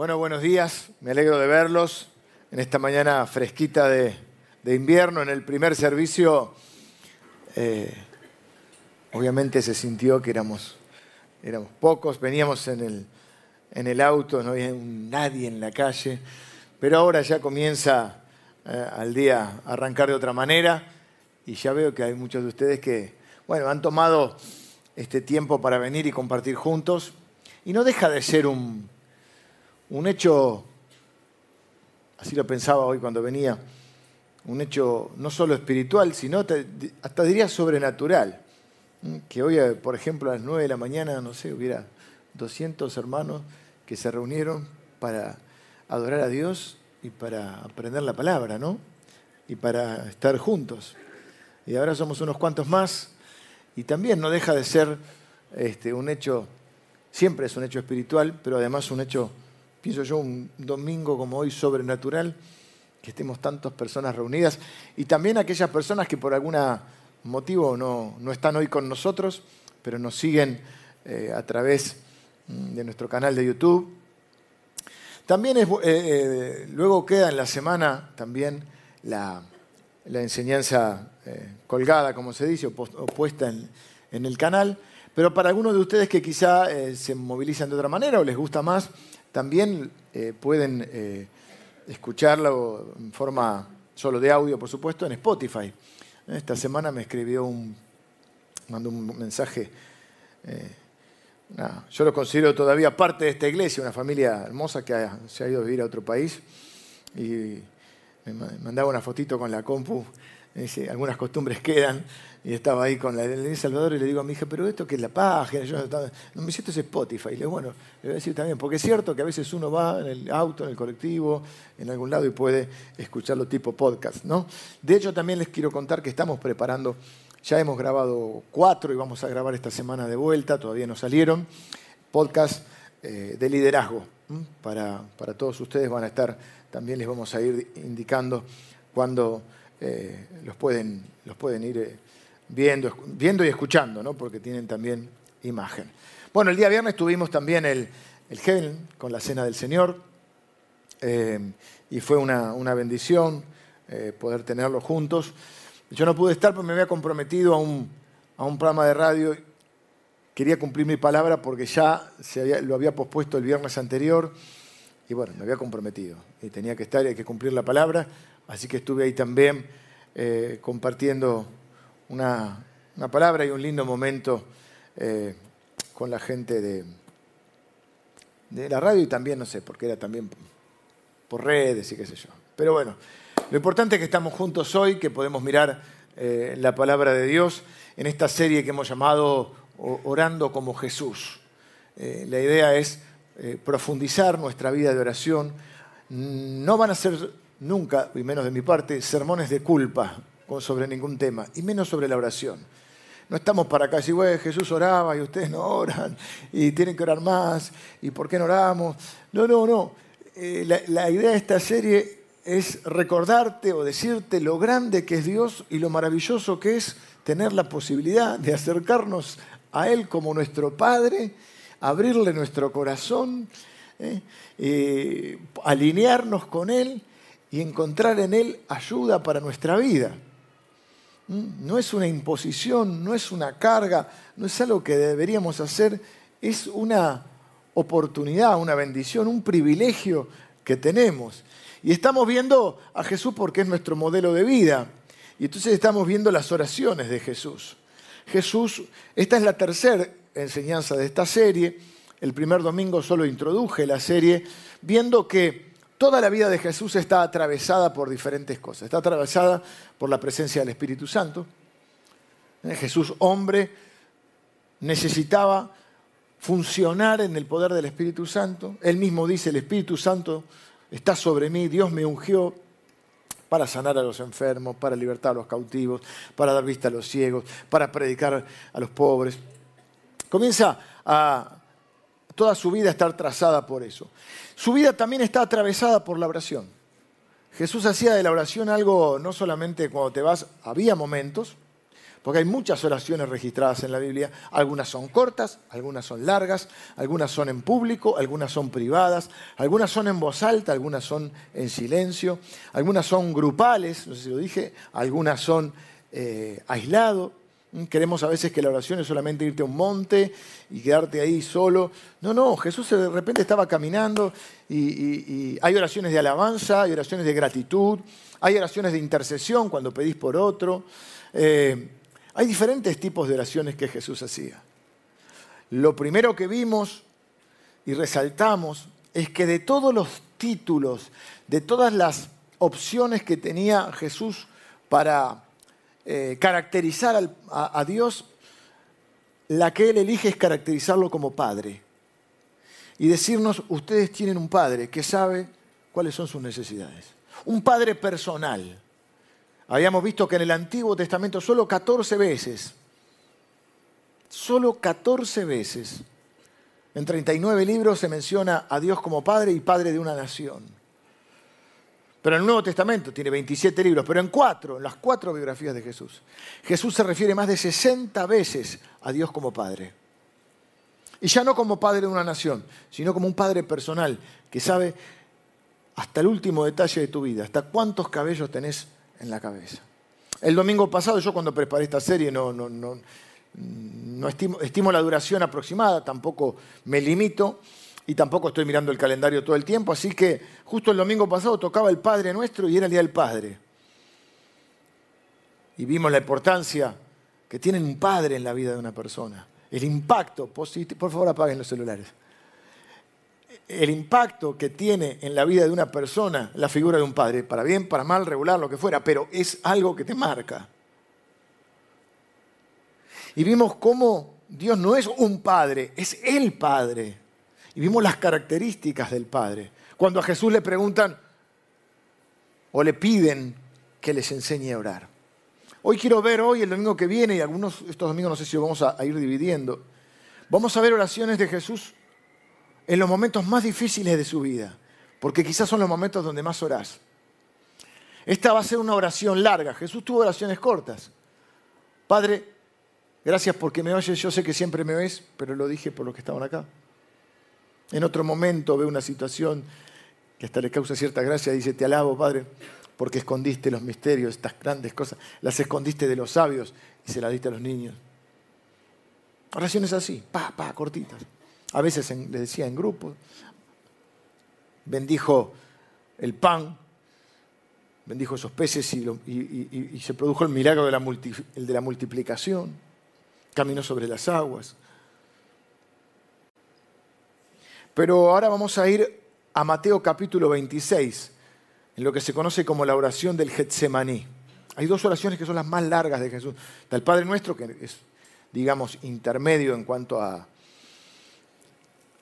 Bueno, buenos días. Me alegro de verlos en esta mañana fresquita de, invierno. En el primer servicio, eh, obviamente se sintió que éramos, éramos pocos. Veníamos en el, en el auto, no había nadie en la calle. Pero ahora ya comienza eh, al día a arrancar de otra manera. Y ya veo que hay muchos de ustedes que, bueno, han tomado este tiempo para venir y compartir juntos. Y no deja de ser un un hecho, así lo pensaba hoy cuando venía, un hecho no solo espiritual, sino hasta diría sobrenatural. Que hoy, por ejemplo, a las 9 de la mañana, no sé, hubiera 200 hermanos que se reunieron para adorar a Dios y para aprender la palabra, ¿no? Y para estar juntos. Y ahora somos unos cuantos más y también no deja de ser este, un hecho, siempre es un hecho espiritual, pero además un hecho pienso yo, un domingo como hoy sobrenatural, que estemos tantas personas reunidas y también aquellas personas que por algún motivo no, están hoy con nosotros, pero nos siguen eh, a través mm, de nuestro canal de YouTube. También eh, eh, luego queda en la semana también la, enseñanza colgada, como se dice, o, puesta en, en, el canal. Pero para algunos de ustedes que quizá se movilizan de otra manera o les gusta más, también eh, pueden eh, escucharlo en forma solo de audio, por supuesto, en Spotify. Esta semana me escribió un, mandó un mensaje. Eh, yo lo considero todavía parte de esta iglesia, una familia hermosa que se ha ido a vivir a otro país. Y me mandaba una fotito con la compu. Algunas costumbres quedan y estaba ahí con la Salvador y le digo a mi hija, pero esto que es la página, yo no, me dice, esto es Spotify. Y le digo, bueno, le voy a decir también, porque es cierto que a veces uno va en el auto, en el colectivo, en algún lado y puede escucharlo tipo podcast, ¿no? De hecho, también les quiero contar que estamos preparando, ya hemos grabado cuatro y vamos a grabar esta semana de vuelta, todavía no salieron, podcast eh, de liderazgo. Para, para todos ustedes van a estar, también les vamos a ir indicando cuando eh, los, pueden, los pueden ir... Eh, viendo, viendo y escuchando, ¿no? porque tienen también imagen. Bueno, el día viernes tuvimos también el, el con la Cena del Señor eh, y fue una, bendición eh, poder tenerlo juntos. Yo no pude estar porque me había comprometido a un, a un programa de radio. Quería cumplir mi palabra porque ya se lo había pospuesto el viernes anterior y bueno, me había comprometido y tenía que estar y hay que cumplir la palabra. Así que estuve ahí también eh, compartiendo una, palabra y un lindo momento eh, con la gente de, de la radio y también, no sé, porque era también por redes y qué sé yo. Pero bueno, lo importante es que estamos juntos hoy, que podemos mirar eh, la palabra de Dios en esta serie que hemos llamado Orando como Jesús. La idea es profundizar nuestra vida de oración. No van a ser nunca, y menos de mi parte, sermones de culpa sobre ningún tema, y menos sobre la oración. No estamos para acá si güey, Jesús oraba y ustedes no oran, y tienen que orar más, y por qué no oramos. No, no, no. Eh, la, idea de esta serie es recordarte o decirte lo grande que es Dios y lo maravilloso que es tener la posibilidad de acercarnos a Él como nuestro Padre, abrirle nuestro corazón, ¿eh? Eh, alinearnos con Él y encontrar en Él ayuda para nuestra vida. ¿Mm? No es una imposición, no es una carga, no es algo que deberíamos hacer, es una oportunidad, una bendición, un privilegio que tenemos. Y estamos viendo a Jesús porque es nuestro modelo de vida. Y entonces estamos viendo las oraciones de Jesús. Jesús, esta es la tercera enseñanza de esta serie. El primer domingo solo introduje la serie viendo que Toda la vida de Jesús está atravesada por diferentes cosas. Está atravesada por la presencia del Espíritu Santo. Eh, Jesús, hombre, necesitaba funcionar en el poder del Espíritu Santo. Él mismo dice, el Espíritu Santo está sobre mí, Dios me ungió para sanar a los enfermos, para libertar a los cautivos, para dar vista a los ciegos, para predicar a los pobres. Comienza a toda su vida estar trazada por eso. Su vida también está atravesada por la oración. Jesús hacía de la oración algo, no solamente cuando te vas, había momentos, Porque hay muchas oraciones registradas en la Biblia. Algunas son cortas, algunas son largas, algunas son en público, algunas son privadas, algunas son en voz alta, algunas son en silencio, algunas son grupales, no sé si lo dije, algunas son eh, aislados. Mm, queremos a veces que la oración es solamente irte a un monte y quedarte ahí solo. No, no, Jesús de repente estaba caminando y, hay oraciones de alabanza, hay oraciones de gratitud, hay oraciones de intercesión cuando pedís por otro. Eh, hay diferentes tipos de oraciones que Jesús hacía. Lo primero que vimos y resaltamos es que de todos los títulos, de todas las opciones que tenía Jesús para eh, caracterizar a, Dios, la que Él elige es caracterizarlo como Padre. Y decirnos, ustedes tienen un Padre que sabe cuáles son sus necesidades. Un Padre personal. Habíamos visto que en el Antiguo Testamento solo 14 veces, solo 14 veces, en 39 libros se menciona a Dios como Padre y Padre de una nación. Pero en el Nuevo Testamento tiene 27 libros, pero en cuatro, en las cuatro biografías de Jesús, Jesús se refiere más de 60 veces a Dios como Padre. Y ya no como Padre de una nación, sino como un Padre personal que sabe hasta el último detalle de tu vida, hasta cuántos cabellos tenés en la cabeza. El domingo pasado yo cuando preparé esta serie no, estimo, estimo la duración aproximada, tampoco me limito y tampoco estoy mirando el calendario todo el tiempo, así que justo el domingo pasado tocaba el Padre Nuestro y era el Día del Padre. Y vimos la importancia que tiene un padre en la vida de una persona, el impacto positivo, por favor apaguen los celulares, el impacto que tiene en la vida de una persona la figura de un padre, para bien, para mal, regular, lo que fuera, pero es algo que te marca. Y vimos cómo Dios no es un padre, es el padre. Vimos las características del Padre. Cuando a Jesús le preguntan o le piden que les enseñe a orar. Hoy quiero ver, hoy, el domingo que viene, y algunos estos domingos no sé si vamos a, a ir dividiendo, vamos a ver oraciones de Jesús en los momentos más difíciles de su vida, porque quizás son los momentos donde más orás. Esta va a ser una oración larga. Jesús tuvo oraciones cortas. Padre, gracias porque me oyes. Yo sé que siempre me ves, pero lo dije por los que estaban acá. En otro momento ve una situación que hasta le causa cierta gracia, dice, te alabo, Padre, porque escondiste los misterios, estas grandes cosas, las escondiste de los sabios y se las diste a los niños. Oraciones así, pa, pa, cortitas. A veces le decía en grupo, bendijo el pan, bendijo esos peces y, se produjo el milagro de la, el de la multiplicación, caminó sobre las aguas. Pero ahora vamos a ir a Mateo capítulo 26, en lo que se conoce como la oración del Getsemaní. Hay dos oraciones que son las más largas de Jesús. Está el Padre Nuestro, que es, digamos, intermedio en cuanto a,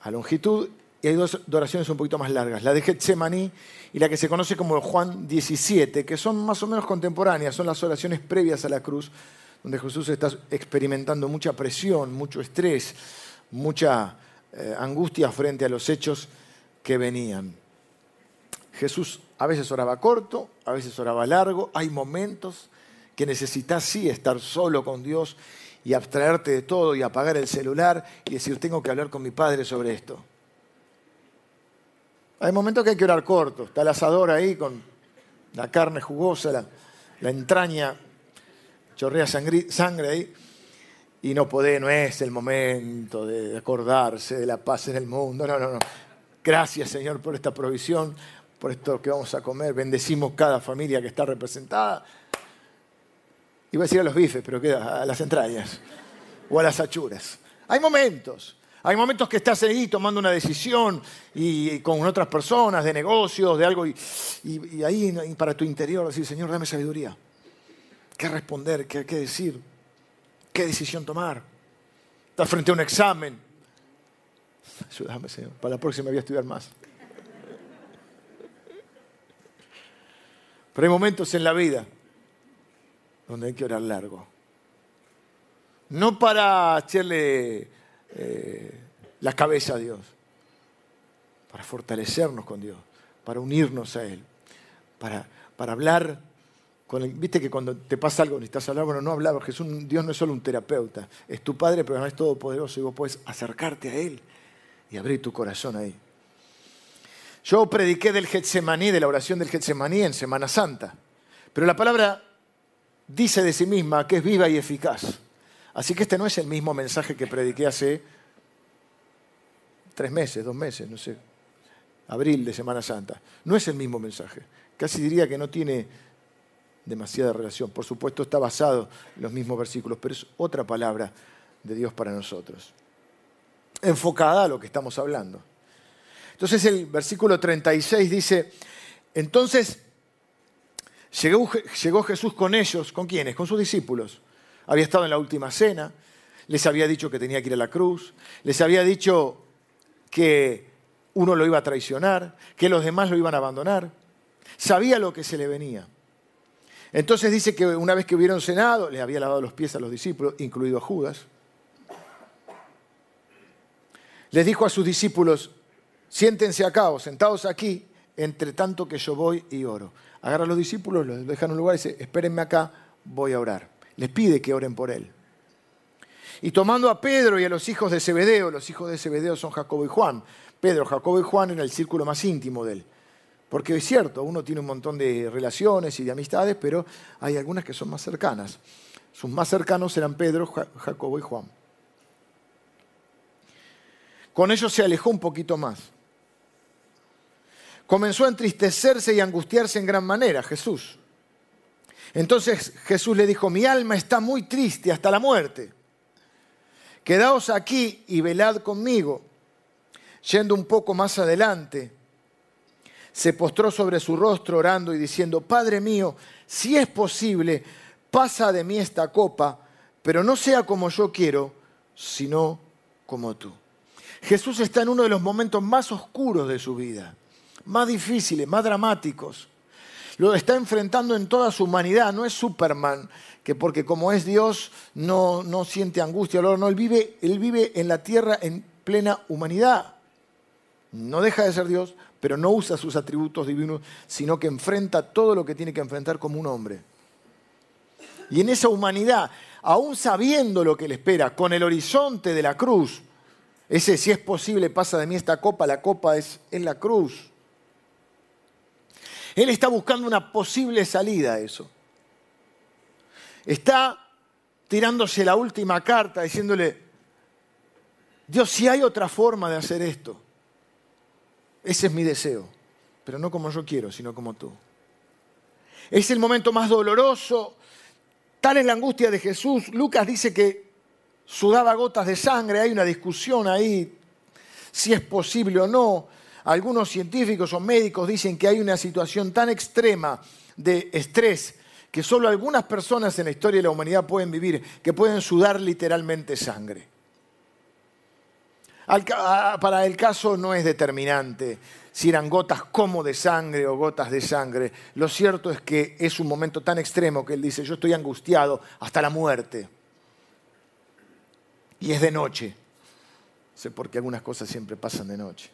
a longitud, y hay dos oraciones un poquito más largas, la de Getsemaní y la que se conoce como Juan 17, que son más o menos contemporáneas, son las oraciones previas a la cruz, donde Jesús está experimentando mucha presión, mucho estrés, mucha eh, angustia frente a los hechos que venían. Jesús a veces oraba corto, a veces oraba largo, hay momentos que necesitas sí estar solo con Dios y abstraerte de todo y apagar el celular y decir, tengo que hablar con mi padre sobre esto. Hay momentos que hay que orar corto, está el asador ahí con la carne jugosa, la, la entraña, chorrea sangre ahí y no podés, no es el momento de acordarse de la paz en el mundo. No, no, no. Gracias, Señor, por esta provisión, por esto que vamos a comer. Bendecimos cada familia que está representada. Iba a decir a los bifes, pero queda a las entrañas o a las achuras. Hay momentos. Hay momentos que estás ahí tomando una decisión y, con otras personas de negocios, de algo, y, ahí para tu interior decir, Señor, dame sabiduría. ¿Qué responder? ¿Qué, qué decir? Qué decisión tomar. Estás frente a un examen. Ayúdame, Señor. Para la próxima voy a estudiar más. Pero hay momentos en la vida donde hay que orar largo. No para echarle eh, la cabeza a Dios, para fortalecernos con Dios, para unirnos a Él, para, para hablar Viste que cuando te pasa algo, necesitas hablar, bueno, no hablaba. Jesús, Dios no es solo un terapeuta, es tu Padre, pero no es todopoderoso y vos puedes acercarte a Él y abrir tu corazón ahí. Yo prediqué del Getsemaní, de la oración del Getsemaní en Semana Santa, pero la palabra dice de sí misma que es viva y eficaz. Así que este no es el mismo mensaje que prediqué hace tres meses, dos meses, no sé, abril de Semana Santa. No es el mismo mensaje. Casi diría que no tiene demasiada relación. Por supuesto está basado en los mismos versículos, pero es otra palabra de Dios para nosotros. Enfocada a lo que estamos hablando. Entonces el versículo 36 dice, entonces llegó, llegó Jesús con ellos, ¿con quiénes? Con sus discípulos. Había estado en la última cena, les había dicho que tenía que ir a la cruz, les había dicho que uno lo iba a traicionar, que los demás lo iban a abandonar. Sabía lo que se le venía. Entonces dice que una vez que hubieron cenado, le había lavado los pies a los discípulos, incluido a Judas. Les dijo a sus discípulos, siéntense acá o sentados aquí, entre tanto que yo voy y oro. Agarra a los discípulos, los dejan en un lugar y dice, espérenme acá, voy a orar. Les pide que oren por él. Y tomando a Pedro y a los hijos de Zebedeo, los hijos de Zebedeo son Jacobo y Juan. Pedro, Jacobo y Juan en el círculo más íntimo de él. Porque es cierto, uno tiene un montón de relaciones y de amistades, pero hay algunas que son más cercanas. Sus más cercanos eran Pedro, Jacobo y Juan. Con ellos se alejó un poquito más. Comenzó a entristecerse y angustiarse en gran manera Jesús. Entonces Jesús le dijo, mi alma está muy triste hasta la muerte. Quedaos aquí y velad conmigo. Yendo un poco más adelante, se postró sobre su rostro orando y diciendo, Padre mío, si es posible, pasa de mí esta copa, pero no sea como yo quiero, sino como tú. Jesús está en uno de los momentos más oscuros de su vida, más difíciles, más dramáticos. Lo está enfrentando en toda su humanidad, no es Superman, que porque como es Dios no, no siente angustia, no, él vive, él vive en la tierra en plena humanidad. No deja de ser Dios, pero no usa sus atributos divinos, sino que enfrenta todo lo que tiene que enfrentar como un hombre. Y en esa humanidad, aún sabiendo lo que le espera, con el horizonte de la cruz, ese si es posible pasa de mí esta copa, la copa es, en la cruz. Él está buscando una posible salida a eso. Está tirándose la última carta diciéndole, Dios, si hay otra forma de hacer esto, ese es mi deseo, pero no como yo quiero, sino como tú. Es el momento más doloroso, tal es la angustia de Jesús. Lucas dice que sudaba gotas de sangre, hay una discusión ahí si es posible o no. Algunos científicos o médicos dicen que hay una situación tan extrema de estrés que solo algunas personas en la historia de la humanidad pueden vivir, que pueden sudar literalmente sangre para el caso no es determinante si eran gotas como de sangre o gotas de sangre. Lo cierto es que es un momento tan extremo que él dice, yo estoy angustiado hasta la muerte. Y es de noche. Sé porque algunas cosas siempre pasan de noche.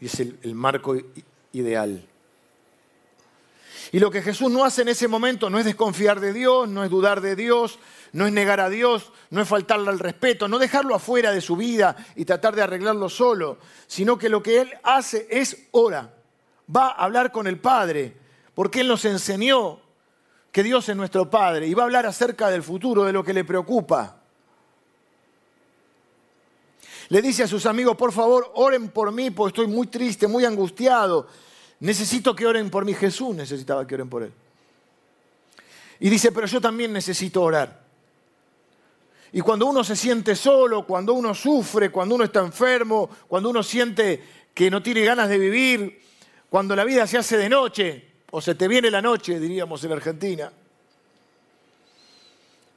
Y es el marco ideal. Y lo que Jesús no hace en ese momento no es desconfiar de Dios, no es dudar de Dios, no es negar a Dios, no es faltarle al respeto, no dejarlo afuera de su vida y tratar de arreglarlo solo, sino que lo que Él hace es ora, va a hablar con el Padre, porque Él nos enseñó que Dios es nuestro Padre y va a hablar acerca del futuro, de lo que le preocupa. Le dice a sus amigos, por favor, oren por mí, porque estoy muy triste, muy angustiado. Necesito que oren por mí. Jesús necesitaba que oren por él. Y dice, pero yo también necesito orar. Y cuando uno se siente solo, cuando uno sufre, cuando uno está enfermo, cuando uno siente que no tiene ganas de vivir, cuando la vida se hace de noche, o se te viene la noche, diríamos en Argentina,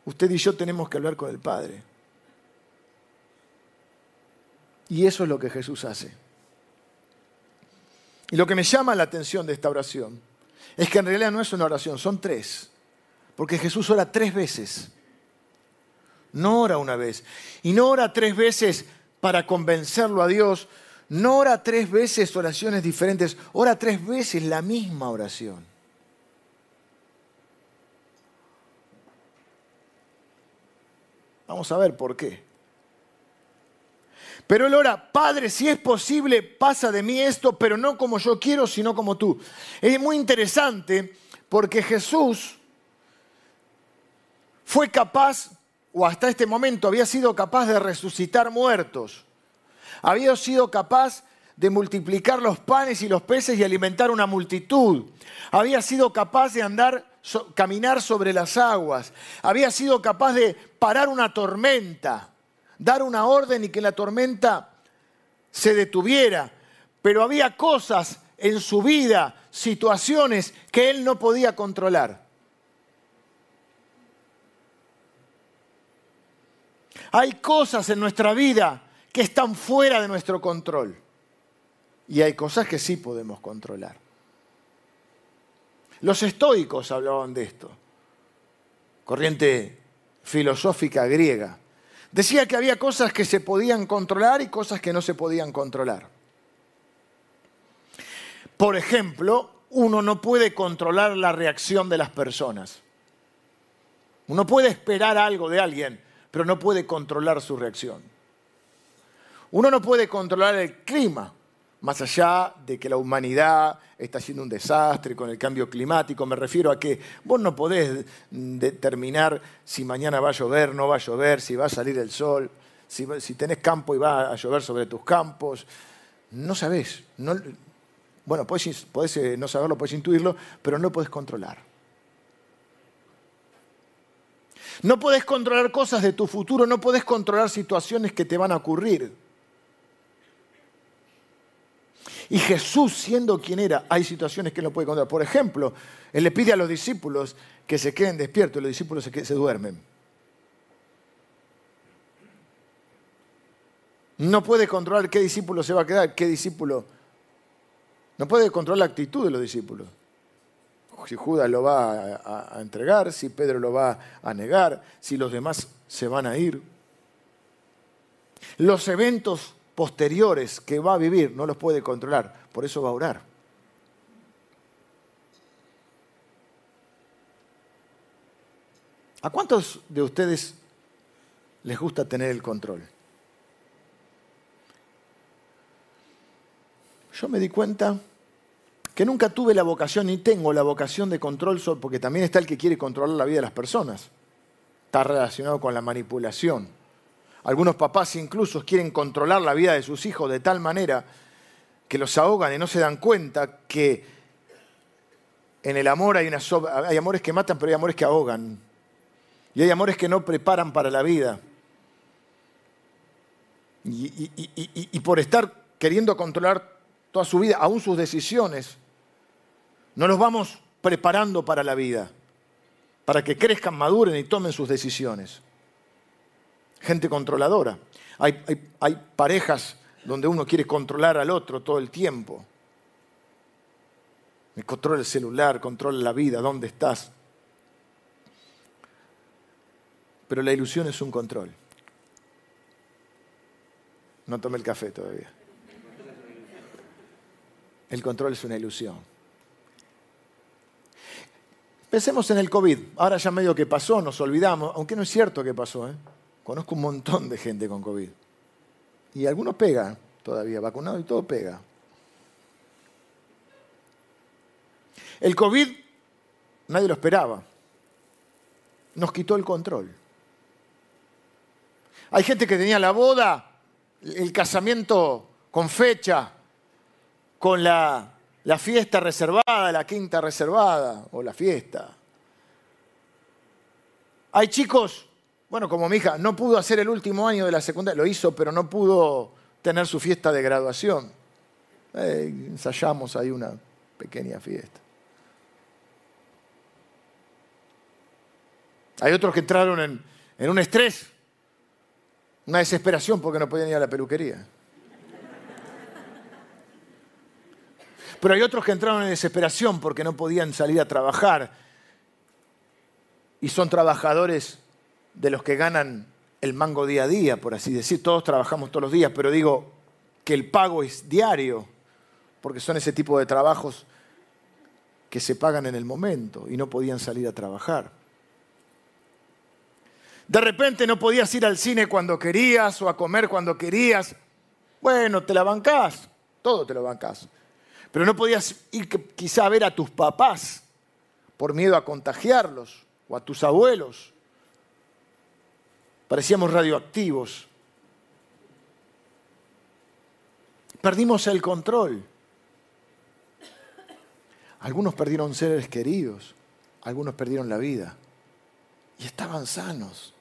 usted y yo tenemos que hablar con el Padre. Y eso es lo que Jesús hace. Y lo que me llama la atención de esta oración es que en realidad no es una oración, son tres. Porque Jesús ora tres veces no ora una vez. Y no ora tres veces para convencerlo a Dios. No ora tres veces oraciones diferentes. Ora tres veces la misma oración. Vamos a ver por qué. Pero él ora, Padre, si es posible, pasa de mí esto, pero no como yo quiero, sino como tú. Es muy interesante porque Jesús fue capaz o hasta este momento había sido capaz de resucitar muertos. Había sido capaz de multiplicar los panes y los peces y alimentar una multitud. Había sido capaz de andar, caminar sobre las aguas. Había sido capaz de parar una tormenta dar una orden y que la tormenta se detuviera. Pero había cosas en su vida, situaciones que él no podía controlar. Hay cosas en nuestra vida que están fuera de nuestro control. Y hay cosas que sí podemos controlar. Los estoicos hablaban de esto. Corriente filosófica griega. Decía que había cosas que se podían controlar y cosas que no se podían controlar. Por ejemplo, uno no puede controlar la reacción de las personas. Uno puede esperar algo de alguien, pero no puede controlar su reacción. Uno no puede controlar el clima, más allá de que la humanidad está siendo un desastre con el cambio climático, me refiero a que vos no podés determinar si mañana va a llover, no va a llover, si va a salir el sol, si, tenés campo y va a llover sobre tus campos. No sabés. bueno, podés, eh, no saberlo, podés intuirlo, pero no lo podés controlar. No podés controlar cosas de tu futuro, no podés controlar situaciones que te van a ocurrir. Y Jesús, siendo quien era, hay situaciones que no puede controlar. Por ejemplo, él le pide a los discípulos que se queden despiertos y los discípulos se, se duermen. No puede controlar qué discípulo se va a quedar, qué discípulo. No puede controlar la actitud de los discípulos. Si Judas lo va a, a entregar, si Pedro lo va a negar, si los demás se van a ir. Los eventos posteriores que va a vivir no los puede controlar, por eso va a orar. ¿A cuántos de ustedes les gusta tener el control? Yo me di cuenta que nunca tuve la vocación ni tengo la vocación de control, porque también está el que quiere controlar la vida de las personas. Está relacionado con la manipulación. Algunos papás incluso quieren controlar la vida de sus hijos de tal manera que los ahogan y no se dan cuenta que en el amor hay, una hay amores que matan, pero hay amores que ahogan. Y hay amores que no preparan para la vida. Y, y, por estar queriendo controlar toda su vida, aún sus decisiones, no los vamos preparando para la vida, para que crezcan, maduren y tomen sus decisiones gente controladora. Hay, parejas donde uno quiere controlar al otro todo el tiempo. Controla el celular, controla la vida, dónde estás. Pero la ilusión es un control. No tomé el café todavía. El control es una ilusión. Pensemos en el COVID. Ahora ya medio que pasó, nos olvidamos, aunque no es cierto que pasó. ¿eh? Conozco un montón de gente con COVID. Y algunos pegan todavía, vacunados y todo pega. El COVID nadie lo esperaba. Nos quitó el control. Hay gente que tenía la boda, el casamiento con fecha, con la, la fiesta reservada, la quinta reservada o la fiesta. Hay chicos bueno, como mi hija no pudo hacer el último año de la secundaria, lo hizo, pero no pudo tener su fiesta de graduación. Eh, ensayamos ahí una pequeña fiesta. Hay otros que entraron en, en un estrés, una desesperación porque no podían ir a la peluquería. Pero hay otros que entraron en desesperación porque no podían salir a trabajar y son trabajadores de los que ganan el mango día a día, por así decir. Todos trabajamos todos los días, pero digo que el pago es diario, porque son ese tipo de trabajos que se pagan en el momento y no podían salir a trabajar. De repente no podías ir al cine cuando querías o a comer cuando querías. Bueno, te la bancás, todo te lo bancás. Pero no podías ir quizá a ver a tus papás por miedo a contagiarlos o a tus abuelos. Parecíamos radioactivos. Perdimos el control. Algunos perdieron seres queridos, algunos perdieron la vida y estaban sanos.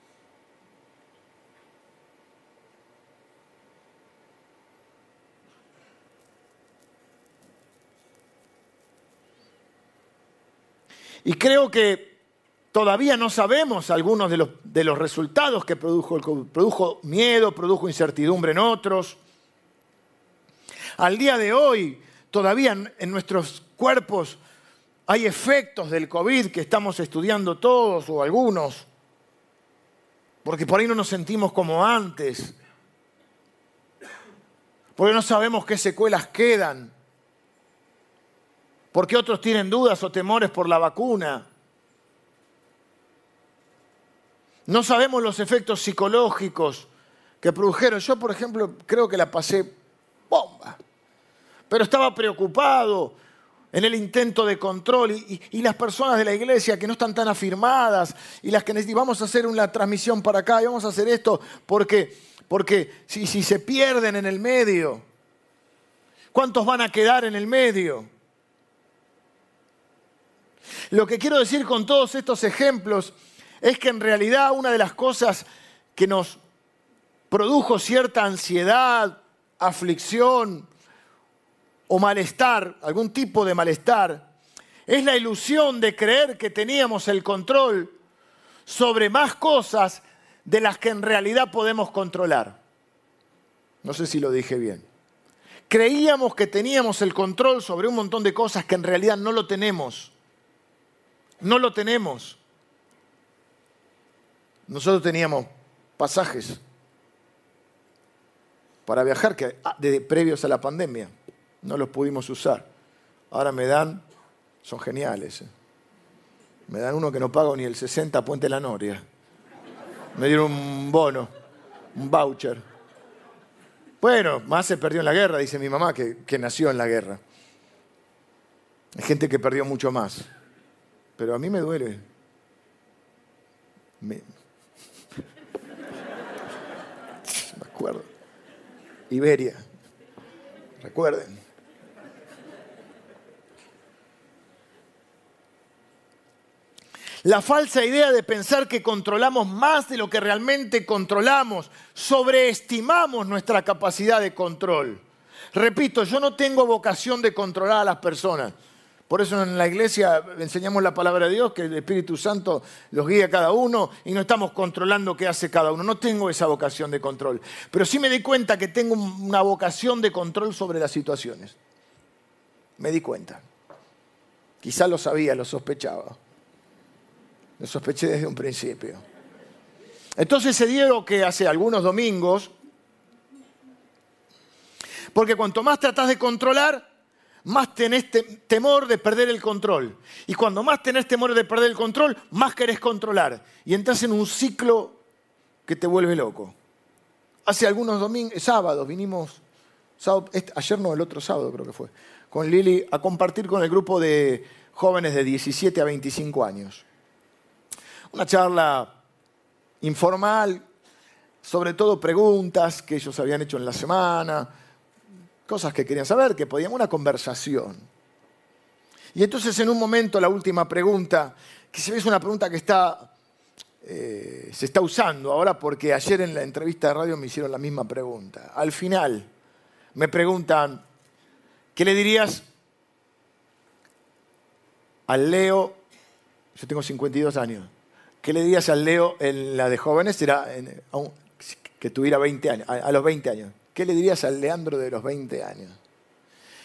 Y creo que todavía no sabemos algunos de los, resultados que produjo el COVID. Produjo miedo, produjo incertidumbre en otros. Al día de hoy, todavía en nuestros cuerpos hay efectos del COVID que estamos estudiando todos o algunos, porque por ahí no nos sentimos como antes, porque no sabemos qué secuelas quedan porque otros tienen dudas o temores por la vacuna. No sabemos los efectos psicológicos que produjeron. Yo, por ejemplo, creo que la pasé bomba, pero estaba preocupado en el intento de control y, las personas de la iglesia que no están tan afirmadas y las que necesitan, vamos a hacer una transmisión para acá y vamos a hacer esto porque, porque si, si se pierden en el medio, ¿cuántos van a quedar en el medio? Lo que quiero decir con todos estos ejemplos es que en realidad una de las cosas que nos produjo cierta ansiedad, aflicción o malestar, algún tipo de malestar, es la ilusión de creer que teníamos el control sobre más cosas de las que en realidad podemos controlar. No sé si lo dije bien. Creíamos que teníamos el control sobre un montón de cosas que en realidad no lo tenemos. No lo tenemos. Nosotros teníamos pasajes para viajar que ah, desde previos a la pandemia no los pudimos usar. Ahora me dan, son geniales. Eh. Me dan uno que no pago ni el 60 Puente La Noria. Me dieron un bono, un voucher. Bueno, más se perdió en la guerra, dice mi mamá, que, que nació en la guerra. Hay gente que perdió mucho más. Pero a mí me duele. Me, me acuerdo. Iberia. Recuerden. La falsa idea de pensar que controlamos más de lo que realmente controlamos, sobreestimamos nuestra capacidad de control. Repito, yo no tengo vocación de controlar a las personas. Por eso en la iglesia enseñamos la palabra de Dios, que el Espíritu Santo los guía a cada uno y no estamos controlando qué hace cada uno. No tengo esa vocación de control. Pero sí me di cuenta que tengo una vocación de control sobre las situaciones. Me di cuenta. Quizá lo sabía, lo sospechaba. Lo sospeché desde un principio. Entonces se dio que hace algunos domingos, porque cuanto más tratas de controlar, más tenés temor de perder el control. Y cuando más tenés temor de perder el control, más querés controlar. Y entras en un ciclo que te vuelve loco. Hace algunos domingos, sábados, vinimos, este, ayer no, el otro sábado creo que fue, con Lili a compartir con el grupo de jóvenes de 17 a 25 años. Una charla informal, sobre todo preguntas que ellos habían hecho en la semana, cosas que querían saber, que podían, una conversación. Y entonces en un momento la última pregunta, que se ve es una pregunta que está, eh, se está usando ahora porque ayer en la entrevista de radio me hicieron la misma pregunta. Al final me preguntan, ¿qué le dirías al Leo? Yo tengo 52 años. ¿Qué le dirías al Leo en la de jóvenes? Era que tuviera 20 años, a los 20 años. ¿Qué le dirías al Leandro de los 20 años?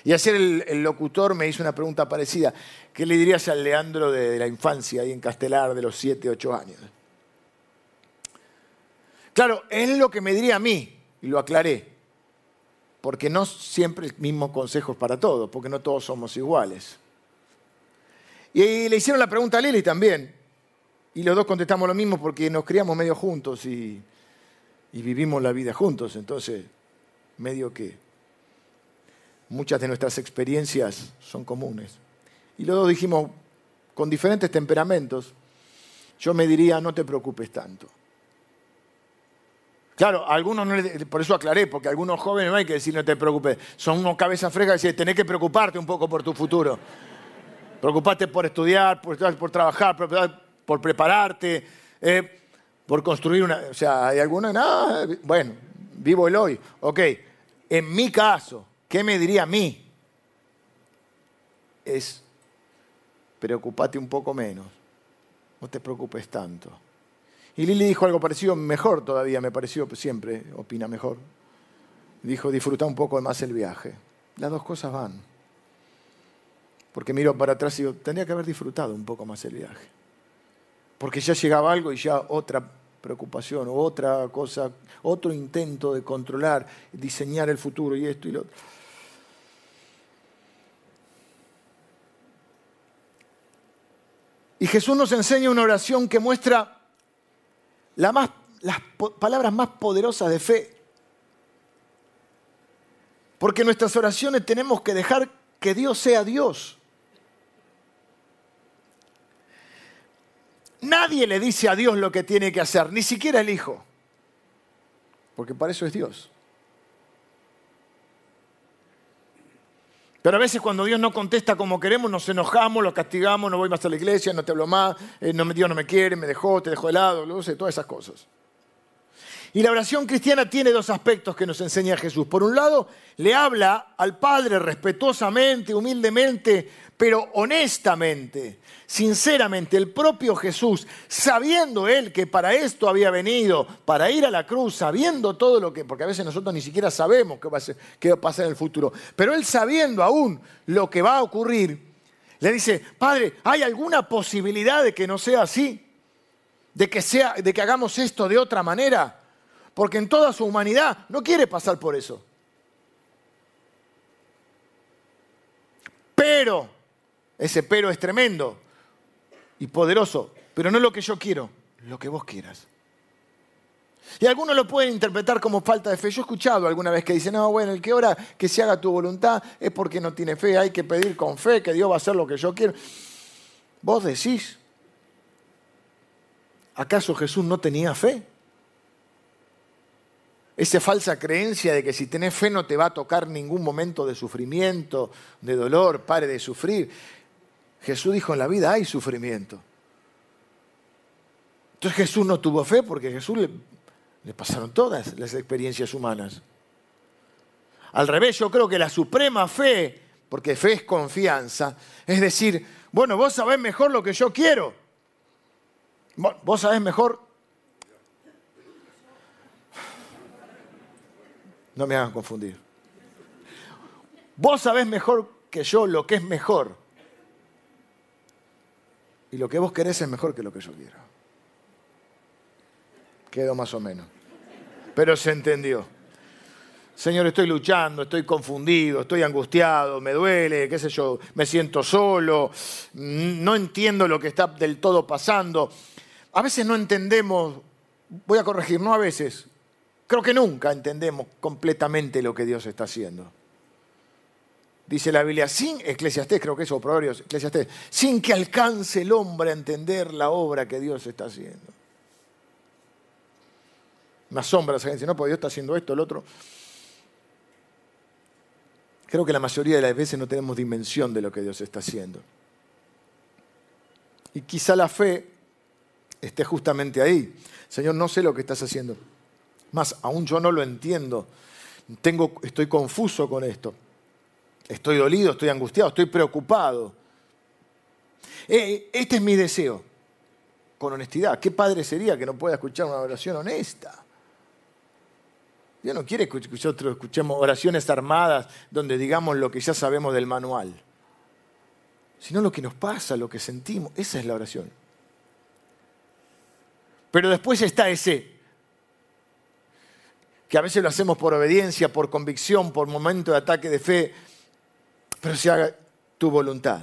Y ayer el, locutor me hizo una pregunta parecida. ¿Qué le dirías al Leandro de, la infancia, ahí en Castelar, de los 7, 8 años? Claro, es lo que me diría a mí, y lo aclaré, porque no siempre el mismo consejo para todos, porque no todos somos iguales. Y le hicieron la pregunta a Lili también. Y los dos contestamos lo mismo porque nos criamos medio juntos y, y vivimos la vida juntos. Entonces, medio que muchas de nuestras experiencias son comunes. Y dos dijimos, con diferentes temperamentos, yo me diría, no te preocupes tanto. Claro, algunos no, por eso aclaré, porque algunos jóvenes no hay que decir no te preocupes, son unos cabezas frescas y decir, tenés que preocuparte un poco por tu futuro. Preocupate por estudiar, por, por trabajar, por, prepararte, eh, por construir una... O sea, hay algunos, no, bueno, vivo el hoy. Ok, en mi caso, ¿qué me diría a mí? Es, preocupate un poco menos, no te preocupes tanto. Y Lili dijo algo parecido, mejor todavía, me pareció, siempre opina mejor. Dijo, disfruta un poco más el viaje. Las dos cosas van. Porque miro para atrás y digo, tendría que haber disfrutado un poco más el viaje. Porque ya llegaba algo y ya otra preocupación, otra cosa, otro intento de controlar, diseñar el futuro y esto y lo otro. Y Jesús nos enseña una oración que muestra las palabras más poderosas de fe. Porque en nuestras oraciones tenemos que dejar que Dios sea Dios. Nadie le dice a Dios lo que tiene que hacer, ni siquiera el Hijo, porque para eso es Dios. Pero a veces cuando Dios no contesta como queremos, nos enojamos, lo castigamos, no voy más a la iglesia, no te hablo más, eh, no, Dios no me quiere, me dejó, te dejó de lado, no sé, todas esas cosas. Y la oración cristiana tiene dos aspectos que nos enseña Jesús. Por un lado, le habla al Padre respetuosamente, humildemente, pero honestamente, sinceramente, el propio Jesús, sabiendo él que para esto había venido, para ir a la cruz, sabiendo todo lo que, porque a veces nosotros ni siquiera sabemos qué va a, qué va a pasar en el futuro, pero él sabiendo aún lo que va a ocurrir, le dice, Padre, ¿hay alguna posibilidad de que no sea así? De que, sea, de que hagamos esto de otra manera? Porque en toda su humanidad no quiere pasar por eso. Pero, ese pero es tremendo y poderoso, pero no lo que yo quiero, lo que vos quieras. Y algunos lo pueden interpretar como falta de fe. Yo he escuchado alguna vez que dicen, no, bueno, el que ora que se haga tu voluntad es porque no tiene fe, hay que pedir con fe que Dios va a hacer lo que yo quiero. Vos decís, ¿acaso Jesús no tenía fe? Esa falsa creencia de que si tenés fe no te va a tocar ningún momento de sufrimiento, de dolor, pare de sufrir. Jesús dijo, en la vida hay sufrimiento. Entonces Jesús no tuvo fe porque a Jesús le, le pasaron todas las experiencias humanas. Al revés, yo creo que la suprema fe, porque fe es confianza, es decir, bueno, vos sabés mejor lo que yo quiero. Vos sabés mejor No me hagan confundir. Vos sabés mejor que yo lo que es mejor. Y lo que vos querés es mejor que lo que yo quiero. Quedó más o menos. Pero se entendió. Señor, estoy luchando, estoy confundido, estoy angustiado, me duele, qué sé yo, me siento solo, no entiendo lo que está del todo pasando. A veces no entendemos, voy a corregir, no a veces, Creo que nunca entendemos completamente lo que Dios está haciendo. Dice la Biblia, sin Eclesiastés, creo que es o Proverbios, Eclesiastés, sin que alcance el hombre a entender la obra que Dios está haciendo. Me asombra esa gente, no, porque Dios está haciendo esto, el otro. Creo que la mayoría de las veces no tenemos dimensión de lo que Dios está haciendo. Y quizá la fe esté justamente ahí. Señor, no sé lo que estás haciendo más, aún yo no lo entiendo. Tengo, estoy confuso con esto. Estoy dolido, estoy angustiado, estoy preocupado. Eh, este es mi deseo, con honestidad. ¿Qué padre sería que no pueda escuchar una oración honesta? Dios no quiere que nosotros escuchemos oraciones armadas donde digamos lo que ya sabemos del manual, sino lo que nos pasa, lo que sentimos. Esa es la oración. Pero después está ese, que a veces lo hacemos por obediencia, por convicción, por momento de ataque de fe, pero se haga tu voluntad.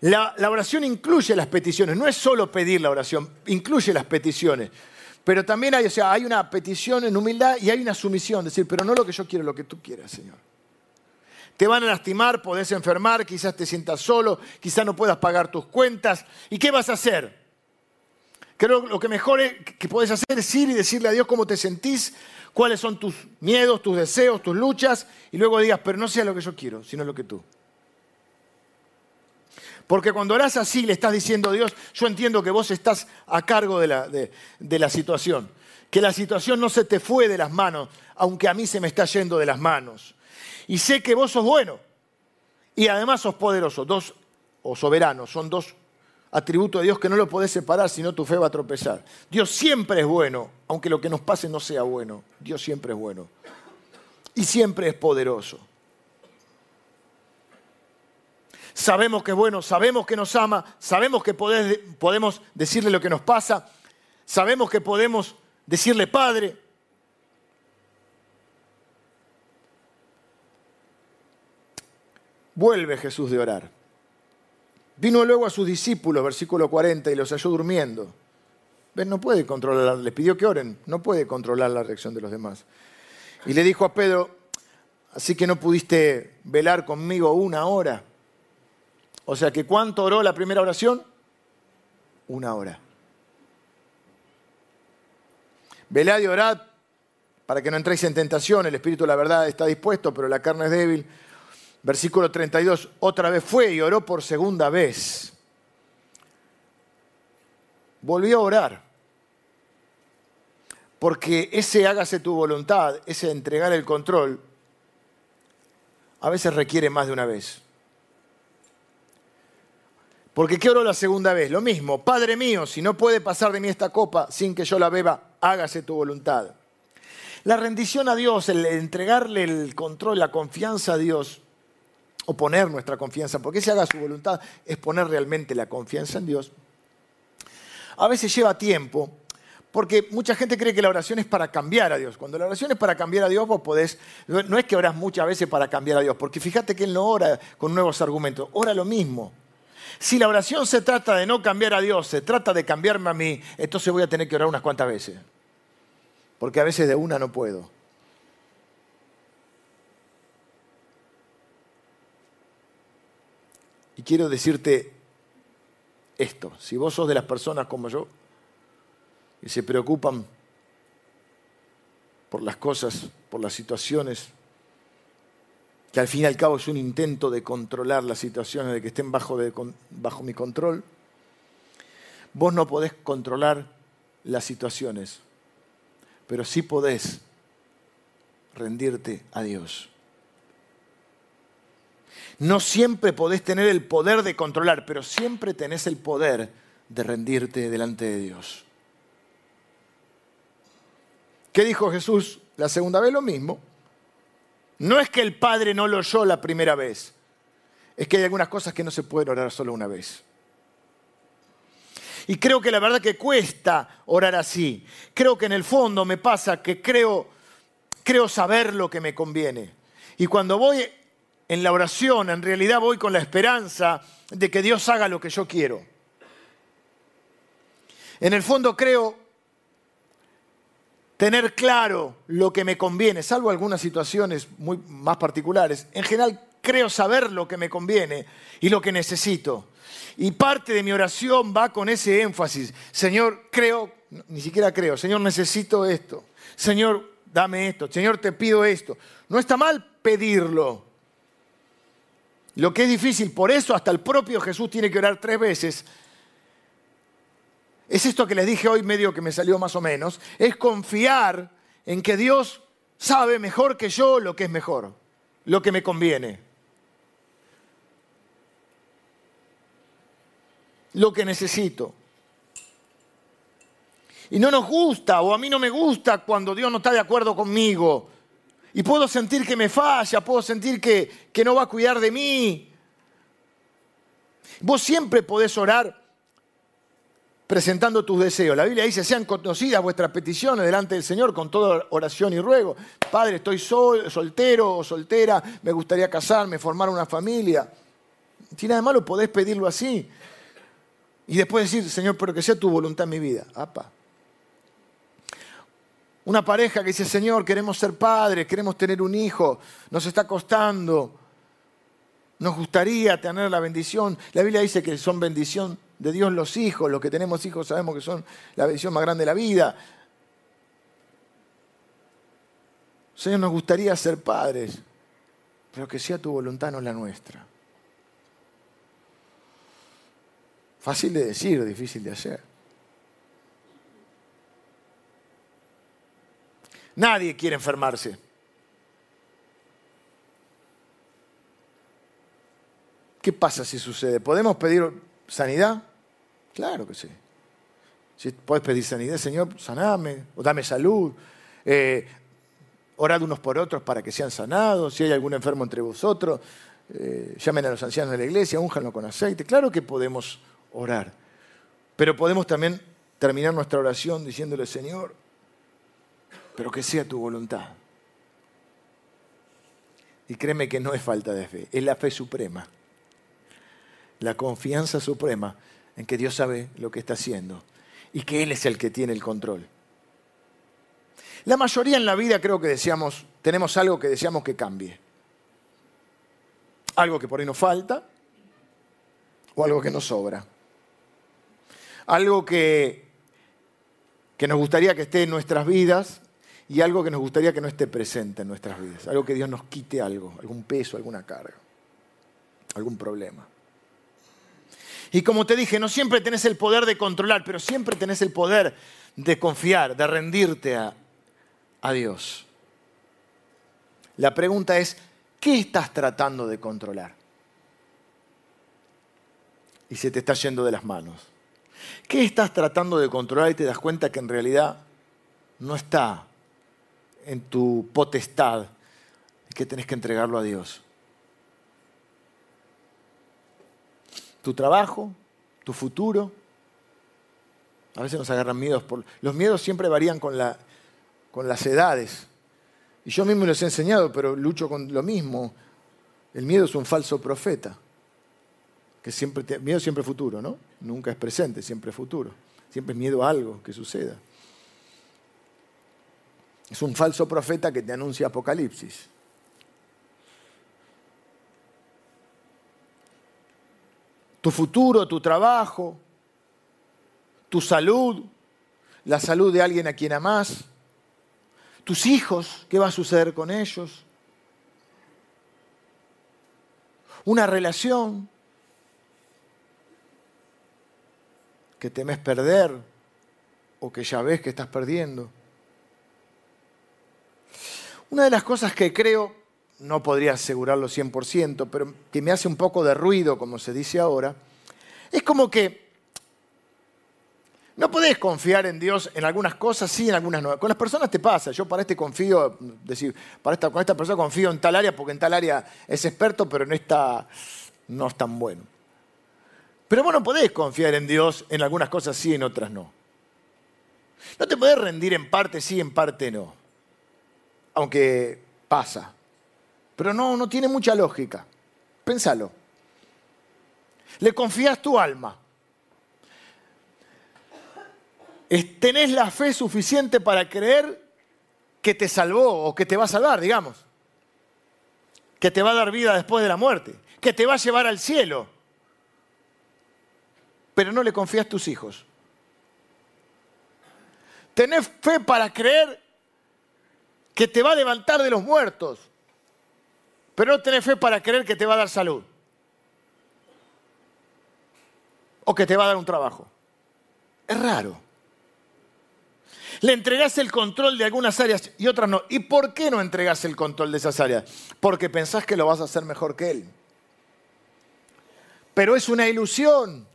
La, oración incluye las peticiones, no es solo pedir la oración, incluye las peticiones. Pero también hay, hay una petición en humildad y hay una sumisión, decir, pero no lo que yo quiero, lo que tú quieras, Señor. Te van a lastimar, podés enfermar, quizás te sientas solo, quizás no puedas pagar tus cuentas. ¿Y qué vas a hacer? Creo lo que mejor que puedes hacer es ir y decirle a Dios cómo te sentís, cuáles son tus miedos, tus deseos, tus luchas, y luego digas, pero no sea lo que yo quiero, sino lo que tú. Porque cuando orás así, le estás diciendo a Dios, yo entiendo que vos estás a cargo de la, de la situación, que la situación no se te fue de las manos, aunque a mí se me está yendo de las manos. Y sé que vos sos bueno y además sos poderoso, dos, o soberano, son dos atributos de Dios que no lo podés separar, si no tu fe va a tropezar. Dios siempre es bueno, aunque lo que nos pase no sea bueno. Dios siempre es bueno. Y siempre es poderoso. Sabemos que es bueno, sabemos que nos ama, sabemos que podemos decirle lo que nos pasa, sabemos que podemos decirle Padre. Vuelve Jesús de orar. Vino luego a sus discípulos, versículo 40, y los halló durmiendo. ¿Ven? No puede controlar, les pidió que oren, no puede controlar la reacción de los demás. Y le dijo a Pedro, así que no pudiste velar conmigo una hora. O sea que ¿cuánto oró la primera oración? Una hora. Velad y orad para que no entréis en tentación, el espíritu de la verdad está dispuesto, pero la carne es débil. Versículo 32, otra vez fue y oró por segunda vez. Volvió a orar. Porque ese hágase tu voluntad, ese entregar el control, a veces requiere más de una vez. Porque ¿qué oró la segunda vez? Lo mismo, Padre mío, si no puede pasar de mí esta copa sin que yo la beba, hágase tu voluntad. La rendición a Dios, el entregarle el control, la confianza a Dios, o poner nuestra confianza, porque se haga su voluntad, es poner realmente la confianza en Dios. A veces lleva tiempo, porque mucha gente cree que la oración es para cambiar a Dios. Cuando la oración es para cambiar a Dios, vos podés, no es que oras muchas veces para cambiar a Dios, porque fíjate que Él no ora con nuevos argumentos, ora lo mismo. Si la oración se trata de no cambiar a Dios, se trata de cambiarme a mí, entonces voy a tener que orar unas cuantas veces, porque a veces de una no puedo. Quiero decirte esto, si vos sos de las personas como yo, que se preocupan por las cosas, por las situaciones, que al fin y al cabo es un intento de controlar las situaciones, de que estén bajo, bajo mi control, vos no podés controlar las situaciones, pero sí podés rendirte a Dios. No siempre podés tener el poder de controlar, pero siempre tenés el poder de rendirte delante de Dios. ¿Qué dijo Jesús la segunda vez? Lo mismo. No es que el Padre no lo oyó la primera vez, es que hay algunas cosas que no se pueden orar solo una vez. Y creo que la verdad que cuesta orar así. Creo que en el fondo me pasa que creo, creo saber lo que me conviene. Y cuando voy en la oración, en realidad voy con la esperanza de que Dios haga lo que yo quiero. En el fondo creo tener claro lo que me conviene, salvo algunas situaciones muy más particulares. En general creo saber lo que me conviene y lo que necesito. Y parte de mi oración va con ese énfasis. Señor, creo, ni siquiera creo, Señor, necesito esto. Señor, dame esto. Señor, te pido esto. No está mal pedirlo. Lo que es difícil, por eso hasta el propio Jesús tiene que orar tres veces. Es esto que les dije hoy, medio que me salió más o menos, es confiar en que Dios sabe mejor que yo lo que es mejor, lo que me conviene, lo que necesito. Y no nos gusta, o a mí no me gusta cuando Dios no está de acuerdo conmigo, y puedo sentir que me falla, puedo sentir que, que no va a cuidar de mí. Vos siempre podés orar presentando tus deseos. La Biblia dice, sean conocidas vuestras peticiones delante del Señor con toda oración y ruego. Padre, estoy sol, soltero o soltera, me gustaría casarme, formar una familia. Tiene nada de malo, podés pedirlo así. Y después decir, Señor, pero que sea tu voluntad en mi vida. Apa. Una pareja que dice, Señor, queremos ser padres, queremos tener un hijo, nos está costando, nos gustaría tener la bendición. La Biblia dice que son bendición de Dios los hijos, los que tenemos hijos sabemos que son la bendición más grande de la vida. Señor, nos gustaría ser padres, pero que sea tu voluntad, no la nuestra. Fácil de decir, difícil de hacer. Nadie quiere enfermarse. ¿Qué pasa si sucede? ¿Podemos pedir sanidad? Claro que sí. Si puedes pedir sanidad, Señor, saname, o dame salud. Eh, orad unos por otros para que sean sanados. Si hay algún enfermo entre vosotros, eh, llamen a los ancianos de la iglesia, únjanlo con aceite. Claro que podemos orar. Pero podemos también terminar nuestra oración diciéndole, Señor, pero que sea tu voluntad. Y créeme que no es falta de fe, es la fe suprema, la confianza suprema en que Dios sabe lo que está haciendo y que Él es el que tiene el control. La mayoría en la vida creo que deseamos, tenemos algo que deseamos que cambie. Algo que por ahí nos falta o algo que nos sobra. Algo que, que nos gustaría que esté en nuestras vidas y algo que nos gustaría que no esté presente en nuestras vidas. Algo que Dios nos quite algo, algún peso, alguna carga, algún problema. Y como te dije, no siempre tenés el poder de controlar, pero siempre tenés el poder de confiar, de rendirte a, a Dios. La pregunta es, ¿qué estás tratando de controlar? Y se te está yendo de las manos. ¿Qué estás tratando de controlar y te das cuenta que en realidad no está en tu potestad y que tenés que entregarlo a Dios. Tu trabajo, tu futuro. A veces nos agarran miedos. Por... Los miedos siempre varían con, la, con las edades. Y yo mismo los he enseñado, pero lucho con lo mismo. El miedo es un falso profeta. Que siempre miedo siempre es futuro, ¿no? Nunca es presente, siempre es futuro. Siempre es miedo a algo que suceda. Es un falso profeta que te anuncia Apocalipsis. Tu futuro, tu trabajo, tu salud, la salud de alguien a quien amás, tus hijos, ¿qué va a suceder con ellos? Una relación que temes perder o que ya ves que estás perdiendo. Una de las cosas que creo, no podría asegurarlo 100%, pero que me hace un poco de ruido, como se dice ahora, es como que no podés confiar en Dios en algunas cosas, sí, en algunas no. Con las personas te pasa. Yo para este confío, decir, para esta, con esta persona confío en tal área porque en tal área es experto, pero en esta no es tan bueno. Pero vos no podés confiar en Dios en algunas cosas sí, en otras no. No te podés rendir en parte sí, en parte no aunque pasa. Pero no, no tiene mucha lógica. Pénsalo. Le confías tu alma. ¿Tenés la fe suficiente para creer que te salvó o que te va a salvar, digamos? Que te va a dar vida después de la muerte, que te va a llevar al cielo. Pero no le confías tus hijos. ¿Tenés fe para creer que te va a levantar de los muertos, pero no tenés fe para creer que te va a dar salud. O que te va a dar un trabajo. Es raro. Le entregás el control de algunas áreas y otras no. ¿Y por qué no entregás el control de esas áreas? Porque pensás que lo vas a hacer mejor que él. Pero es una ilusión.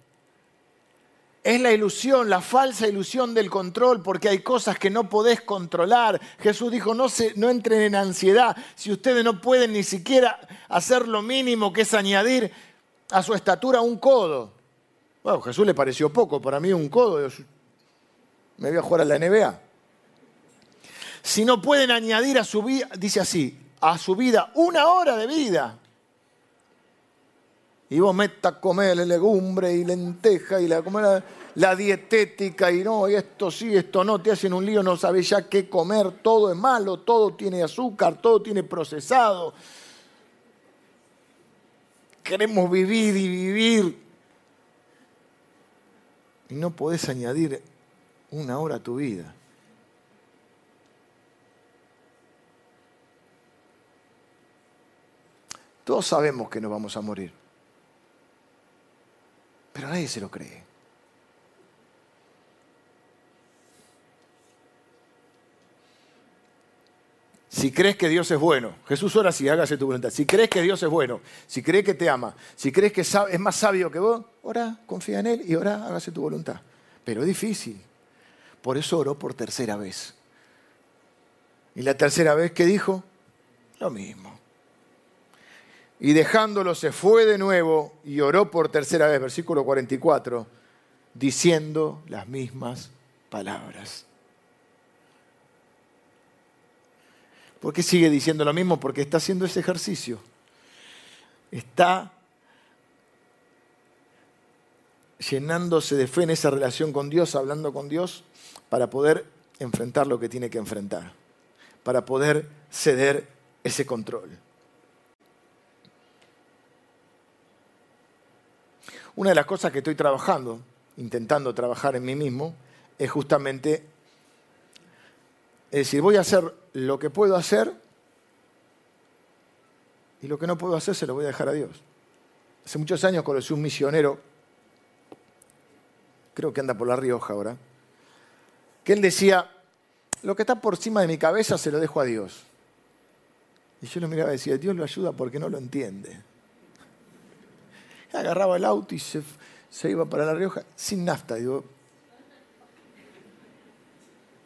Es la ilusión, la falsa ilusión del control, porque hay cosas que no podés controlar. Jesús dijo, no, se, no entren en ansiedad si ustedes no pueden ni siquiera hacer lo mínimo que es añadir a su estatura un codo. Bueno, Jesús le pareció poco, para mí un codo, me voy a jugar a la NBA. Si no pueden añadir a su vida, dice así, a su vida una hora de vida, Y vos metas a comer legumbre y lenteja y la, comer la, dietética y no, y esto sí, esto no, te hacen un lío, no sabes ya qué comer, todo es malo, todo tiene azúcar, todo tiene procesado. Queremos vivir y vivir. Y no podés añadir una hora a tu vida. Todos sabemos que nos vamos a morir, pero nadie se lo cree. Si crees que Dios es bueno, Jesús ora así, hágase tu voluntad. Si crees que Dios es bueno, si crees que te ama, si crees que es más sabio que vos, ora, confía en Él y ora, hágase tu voluntad. Pero es difícil. Por eso oró por tercera vez. Y la tercera vez que dijo, lo mismo. Y dejándolo se fue de nuevo y oró por tercera vez, versículo 44, diciendo las mismas palabras. ¿Por qué sigue diciendo lo mismo? Porque está haciendo ese ejercicio. Está llenándose de fe en esa relación con Dios, hablando con Dios, para poder enfrentar lo que tiene que enfrentar, para poder ceder ese control. Una de las cosas que estoy trabajando, intentando trabajar en mí mismo, es justamente, es decir, voy a hacer lo que puedo hacer y lo que no puedo hacer se lo voy a dejar a Dios. Hace muchos años conocí un misionero, creo que anda por La Rioja ahora, que él decía, lo que está por encima de mi cabeza se lo dejo a Dios. Y yo lo miraba y decía, Dios lo ayuda porque no lo entiende agarraba el auto y se, iba para La Rioja sin nafta. Digo,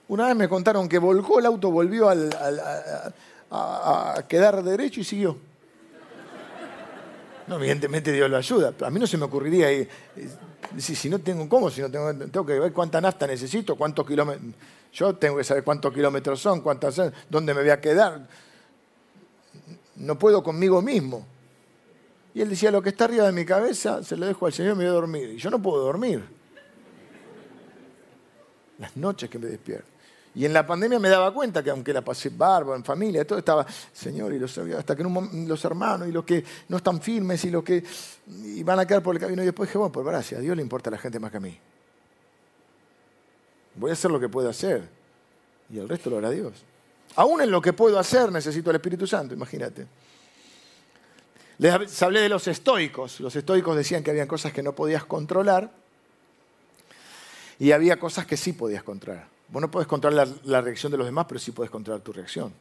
una vez me contaron que volcó el auto, volvió a, quedar derecho y siguió. No, evidentemente Dios lo ayuda. A mí no se me ocurriría decir, si no tengo cómo, si no tengo, tengo que ver cuánta nafta necesito, cuántos kilómetros. Yo tengo que saber cuántos kilómetros son, cuántas, dónde me voy a quedar. No puedo conmigo mismo. Y él decía, lo que está arriba de mi cabeza se lo dejo al Señor y me voy a dormir. Y yo no puedo dormir. Las noches que me despierto. Y en la pandemia me daba cuenta que aunque la pasé barba, en familia, todo estaba, Señor, y los, hasta que los hermanos y los que no están firmes y los que van a quedar por el camino. Y después dije, bueno, por gracia, a Dios le importa a la gente más que a mí. Voy a hacer lo que puedo hacer. Y el resto lo hará Dios. Aún en lo que puedo hacer necesito el Espíritu Santo, imagínate. Les hablé de los estoicos. Los estoicos decían que había cosas que no podías controlar y había cosas que sí podías controlar. Vos no puedes controlar la, reacción de los demás, pero sí puedes controlar tu reacción.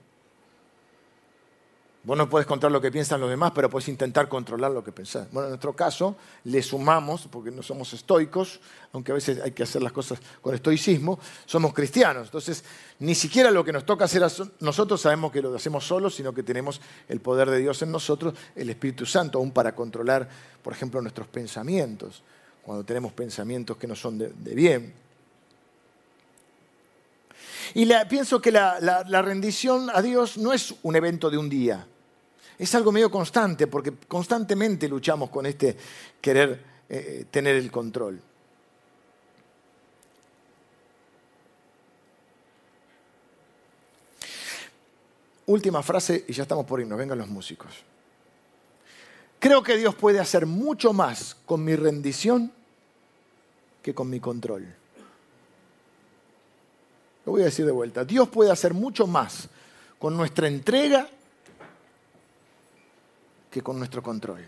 Vos no puedes controlar lo que piensan los demás, pero puedes intentar controlar lo que pensás. Bueno, en nuestro caso, le sumamos, porque no somos estoicos, aunque a veces hay que hacer las cosas con estoicismo, somos cristianos. Entonces, ni siquiera lo que nos toca hacer nosotros sabemos que lo hacemos solos, sino que tenemos el poder de Dios en nosotros, el Espíritu Santo, aún para controlar, por ejemplo, nuestros pensamientos, cuando tenemos pensamientos que no son de, bien. Y pienso que la rendición a Dios no es un evento de un día es algo medio constante, porque constantemente luchamos con este querer eh, tener el control. Última frase y ya estamos por irnos, vengan los músicos. Creo que Dios puede hacer mucho más con mi rendición que con mi control. Lo voy a decir de vuelta. Dios puede hacer mucho más con nuestra entrega que con nuestro control.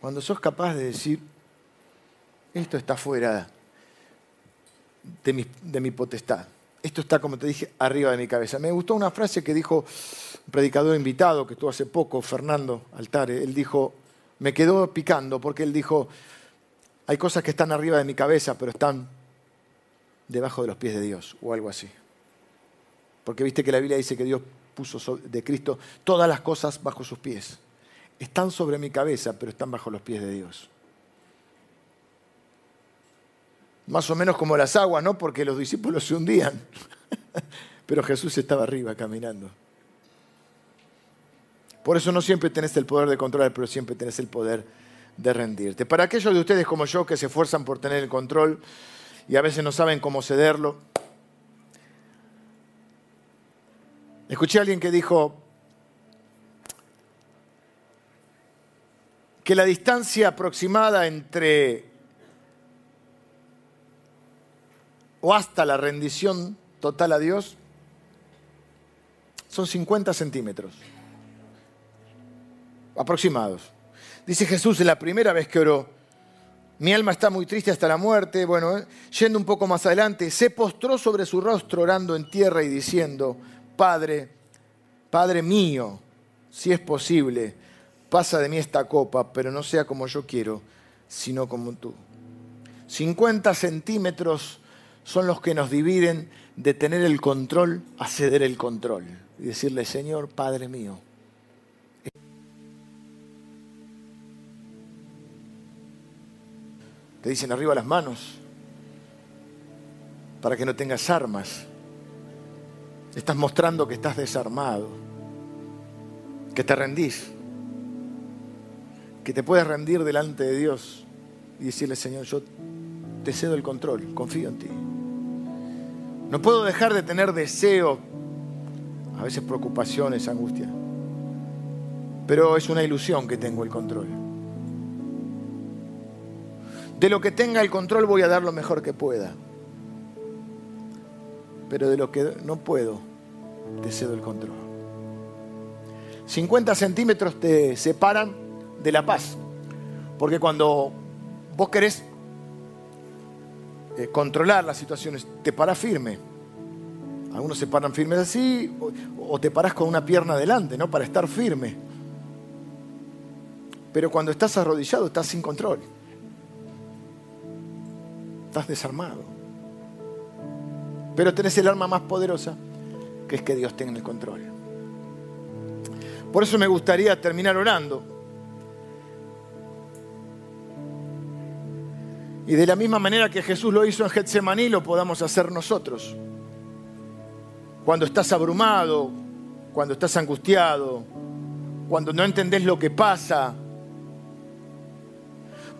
Cuando sos capaz de decir, esto está fuera de mi, potestad, esto está, como te dije, arriba de mi cabeza. Me gustó una frase que dijo un predicador invitado que estuvo hace poco, Fernando Altare. Él dijo, me quedó picando porque él dijo, hay cosas que están arriba de mi cabeza, pero están debajo de los pies de Dios, o algo así. Porque viste que la Biblia dice que Dios puso de Cristo todas las cosas bajo sus pies. Están sobre mi cabeza, pero están bajo los pies de Dios. Más o menos como las aguas, ¿no? Porque los discípulos se hundían, pero Jesús estaba arriba caminando. Por eso no siempre tenés el poder de controlar, pero siempre tenés el poder de rendirte. Para aquellos de ustedes como yo que se esfuerzan por tener el control y a veces no saben cómo cederlo, escuché a alguien que dijo que la distancia aproximada entre o hasta la rendición total a Dios son 50 centímetros aproximados. Dice Jesús la primera vez que oró, mi alma está muy triste hasta la muerte. Bueno, eh, yendo un poco más adelante, se postró sobre su rostro orando en tierra y diciendo, Padre, Padre mío, si es posible, pasa de mí esta copa, pero no sea como yo quiero, sino como tú. 50 centímetros son los que nos dividen de tener el control a ceder el control y decirle, Señor, Padre mío. Te dicen arriba las manos para que no tengas armas. Estás mostrando que estás desarmado, que te rendís, que te puedes rendir delante de Dios y decirle, Señor, yo te cedo el control, confío en ti. No puedo dejar de tener deseo, a veces preocupaciones, angustia, pero es una ilusión que tengo el control. De lo que tenga el control voy a dar lo mejor que pueda. Pero de lo que no puedo, te cedo el control. 50 centímetros te separan de la paz. Porque cuando vos querés eh, controlar las situaciones, te paras firme. Algunos se paran firmes así o, o te paras con una pierna adelante, ¿no? Para estar firme. Pero cuando estás arrodillado estás sin control estás desarmado. Pero tenés el arma más poderosa, que es que Dios tenga el control. Por eso me gustaría terminar orando. Y de la misma manera que Jesús lo hizo en Getsemaní, lo podamos hacer nosotros. Cuando estás abrumado, cuando estás angustiado, cuando no entendés lo que pasa,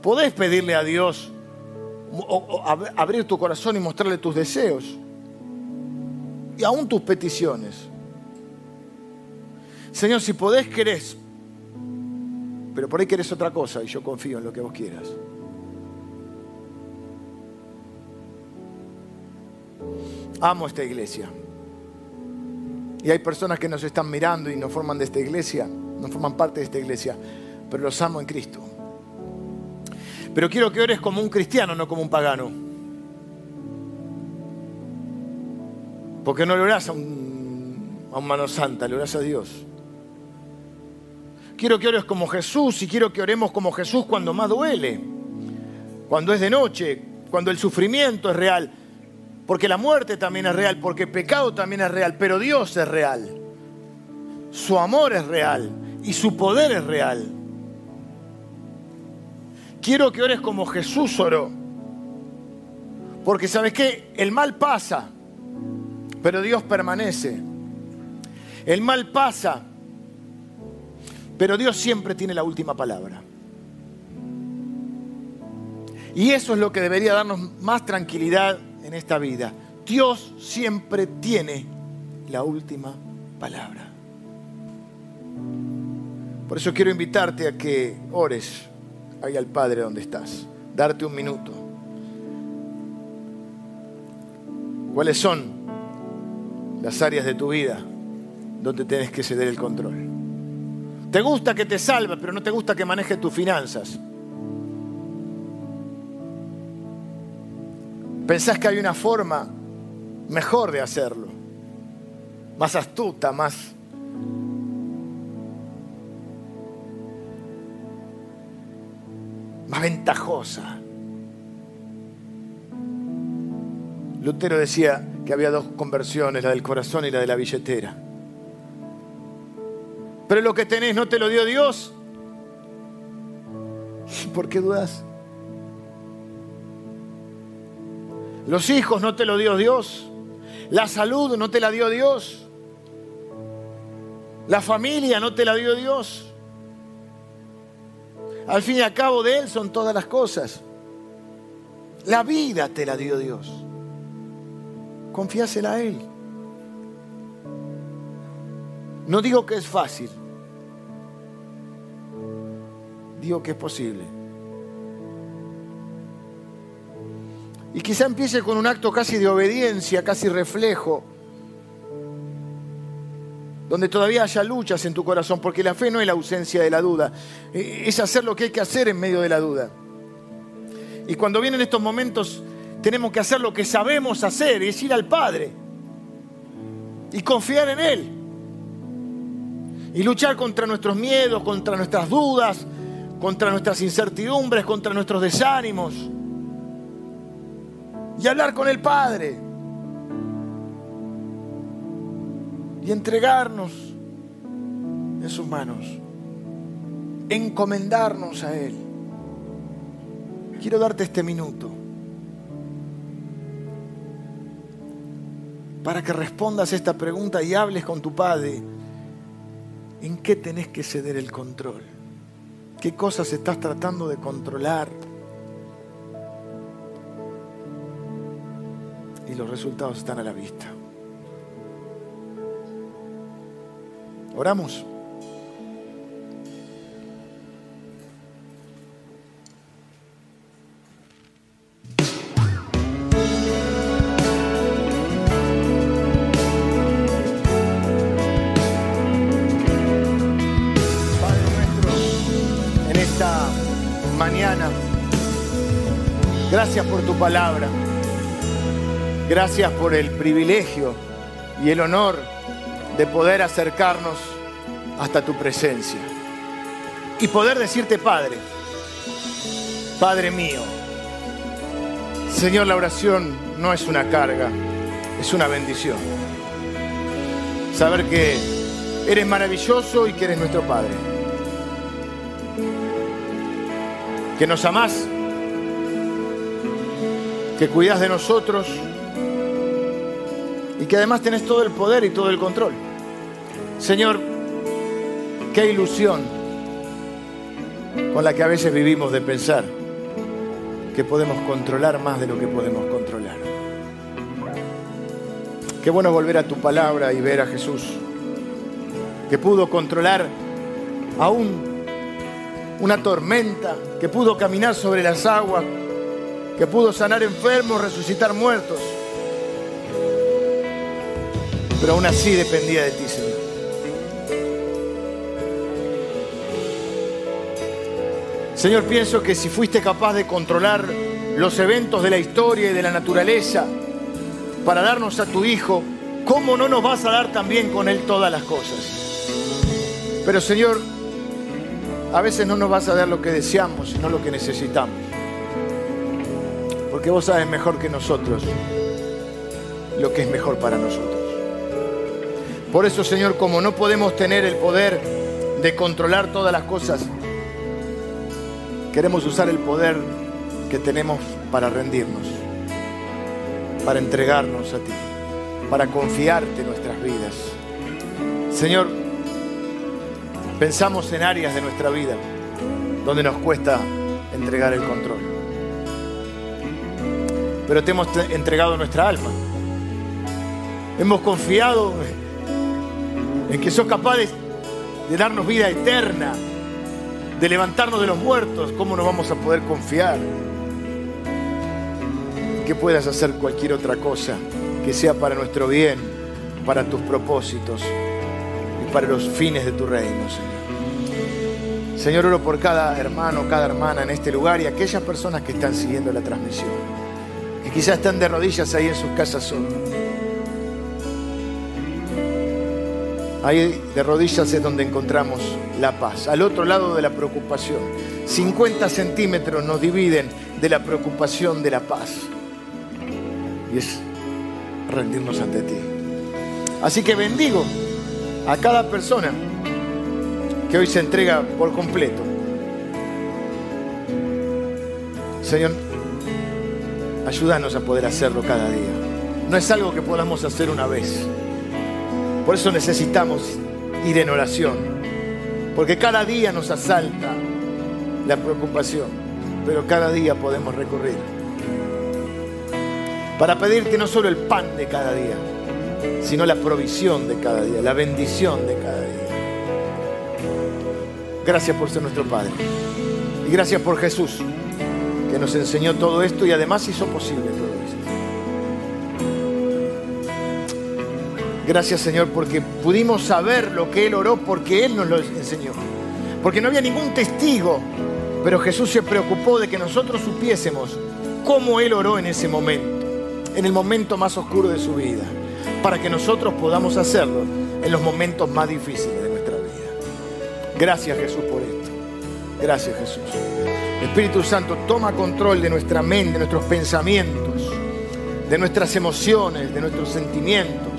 podés pedirle a Dios o, abrir tu corazón y mostrarle tus deseos y aún tus peticiones. Señor, si podés, querés, pero por ahí querés otra cosa y yo confío en lo que vos quieras. Amo esta iglesia. Y hay personas que nos están mirando y no forman de esta iglesia, no forman parte de esta iglesia, pero los amo en Cristo. Pero quiero que ores como un cristiano, no como un pagano. Porque no le orás a un, a un mano santa, le orás a Dios. Quiero que ores como Jesús y quiero que oremos como Jesús cuando más duele, cuando es de noche, cuando el sufrimiento es real, porque la muerte también es real, porque el pecado también es real, pero Dios es real. Su amor es real y su poder es real. Quiero que ores como Jesús oró. Porque sabes qué, el mal pasa, pero Dios permanece. El mal pasa, pero Dios siempre tiene la última palabra. Y eso es lo que debería darnos más tranquilidad en esta vida. Dios siempre tiene la última palabra. Por eso quiero invitarte a que ores ahí al Padre donde estás. Darte un minuto. ¿Cuáles son las áreas de tu vida donde tienes que ceder el control? Te gusta que te salve, pero no te gusta que maneje tus finanzas. Pensás que hay una forma mejor de hacerlo, más astuta, más más ventajosa. Lutero decía que había dos conversiones, la del corazón y la de la billetera. Pero lo que tenés no te lo dio Dios. ¿Por qué dudas? Los hijos no te lo dio Dios. La salud no te la dio Dios. La familia no te la dio Dios. Al fin y al cabo de Él son todas las cosas. La vida te la dio Dios. Confíasela a Él. No digo que es fácil. Digo que es posible. Y quizá empiece con un acto casi de obediencia, casi reflejo, donde todavía haya luchas en tu corazón, porque la fe no es la ausencia de la duda, eh, es hacer lo que hay que hacer en medio de la duda. Y cuando vienen estos momentos, tenemos que hacer lo que sabemos hacer, es ir al Padre y confiar en Él. Y luchar contra nuestros miedos, contra nuestras dudas, contra nuestras incertidumbres, contra nuestros desánimos y hablar con el Padre y entregarnos en sus manos, encomendarnos a Él. Quiero darte este minuto para que respondas esta pregunta y hables con tu Padre. ¿En qué tenés que ceder el control? ¿Qué cosas estás tratando de controlar? y los resultados están a la vista. Oramos. Gracias por tu palabra. Gracias por el privilegio y el honor de poder acercarnos hasta tu presencia y poder decirte, Padre, Padre mío, Señor, la oración no es una carga, es una bendición. Saber que eres maravilloso y que eres nuestro Padre. Que nos amás, que cuidas de nosotros y que además tenés todo el poder y todo el control. Señor, qué ilusión con la que a veces vivimos de pensar que podemos controlar más de lo que podemos controlar. Qué bueno volver a tu palabra y ver a Jesús, que pudo controlar aún una tormenta, que pudo caminar sobre las aguas, que pudo sanar enfermos, resucitar muertos pero aún así dependía de ti, Señor. Señor, pienso que si fuiste capaz de controlar los eventos de la historia y de la naturaleza para darnos a tu Hijo, ¿cómo no nos vas a dar también con Él todas las cosas? Pero Señor, a veces no nos vas a dar lo que deseamos, sino lo que necesitamos. Porque vos sabes mejor que nosotros lo que es mejor para nosotros. Por eso, Señor, como no podemos tener el poder de controlar todas las cosas, queremos usar el poder que tenemos para rendirnos, para entregarnos a ti, para confiarte nuestras vidas. Señor, pensamos en áreas de nuestra vida donde nos cuesta entregar el control. Pero te hemos entregado nuestra alma. Hemos confiado en que sos capaz de, darnos vida eterna, de levantarnos de los muertos, ¿cómo no vamos a poder confiar? Que puedas hacer cualquier otra cosa que sea para nuestro bien, para tus propósitos y para los fines de tu reino, Señor. Señor, oro por cada hermano, cada hermana en este lugar y aquellas personas que están siguiendo la transmisión, quizás están de rodillas ahí en sus casas solos Ahí de rodillas es donde encontramos la paz, al otro lado de la preocupación. 50 centímetros nos dividen de la preocupación de la paz. Y es rendirnos ante ti. Así que bendigo a cada persona que hoy se entrega por completo. Señor, ayúdanos a poder hacerlo cada día. No es algo que podamos hacer una vez. Por eso necesitamos ir en oración. Porque cada día nos asalta la preocupación, pero cada día podemos recurrir. Para pedirte no solo el pan de cada día, sino la provisión de cada día, la bendición de cada día. Gracias por ser nuestro Padre. Y gracias por Jesús, que nos enseñó todo esto y además hizo posible todo esto. Gracias Señor porque pudimos saber lo que Él oró porque Él nos lo enseñó. Porque no había ningún testigo, pero Jesús se preocupó de que nosotros supiésemos cómo Él oró en ese momento, en el momento más oscuro de su vida, para que nosotros podamos hacerlo en los momentos más difíciles de nuestra vida. Gracias Jesús por esto. Gracias Jesús. Espíritu Santo, toma control de nuestra mente, de nuestros pensamientos, de nuestras emociones, de nuestros sentimientos,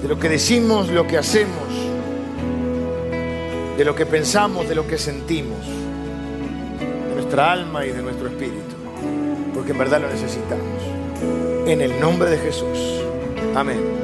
de lo que decimos, lo que hacemos, de lo que pensamos, de lo que sentimos, de nuestra alma y de nuestro espíritu, porque en verdad lo necesitamos. En el nombre de Jesús. Amén.